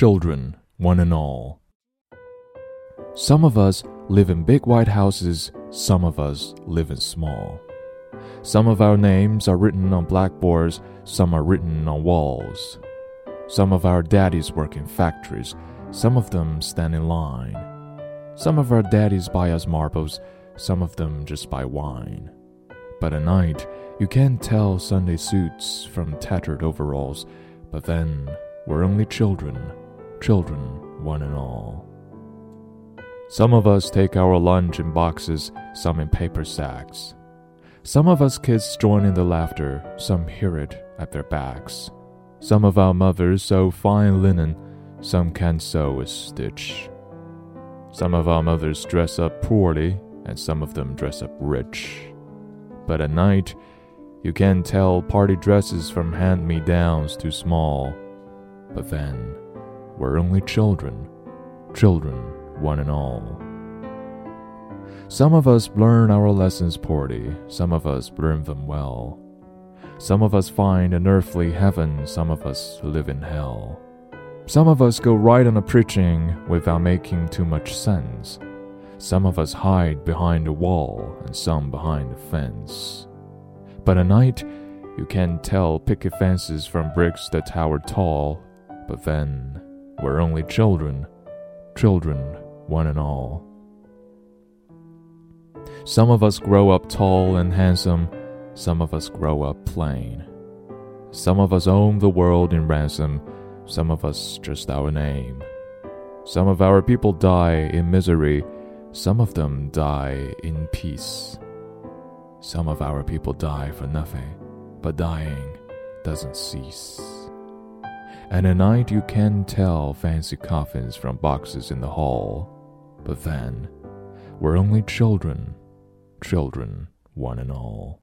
children, one and all. Some of us live in big white houses, some of us live in small. Some of our names are written on blackboards, some are written on walls. Some of our daddies work in factories, some of them stand in line. Some of our daddies buy us marbles, some of them just buy wine. But at night, you can't tell Sunday suits from tattered overalls, but then we're only children, children, one and all. Some of us take our lunch in boxes, some in paper sacks. Some of us kids join in the laughter, some hear it at their backs. Some of our mothers sew fine linen, some can't sew a stitch. Some of our mothers dress up poorly, and some of them dress up rich. But at night, you can tell party dresses from hand me downs too small. But then, we're only children, children, one and all. Some of us learn our lessons poorly, some of us learn them well. Some of us find an earthly heaven, some of us live in hell. Some of us go right on a preaching without making too much sense. Some of us hide behind a wall, and some behind a fence. But at night, you can tell picket fences from bricks that tower tall. But then, we're only children, children, one and all. Some of us grow up tall and handsome, some of us grow up plain. Some of us own the world in ransom, some of us just our name. Some of our people die in misery, some of them die in peace. Some of our people die for nothing, but dying doesn't cease. And at night you can tell fancy coffins from boxes in the hall, but then we're only children children, one and all.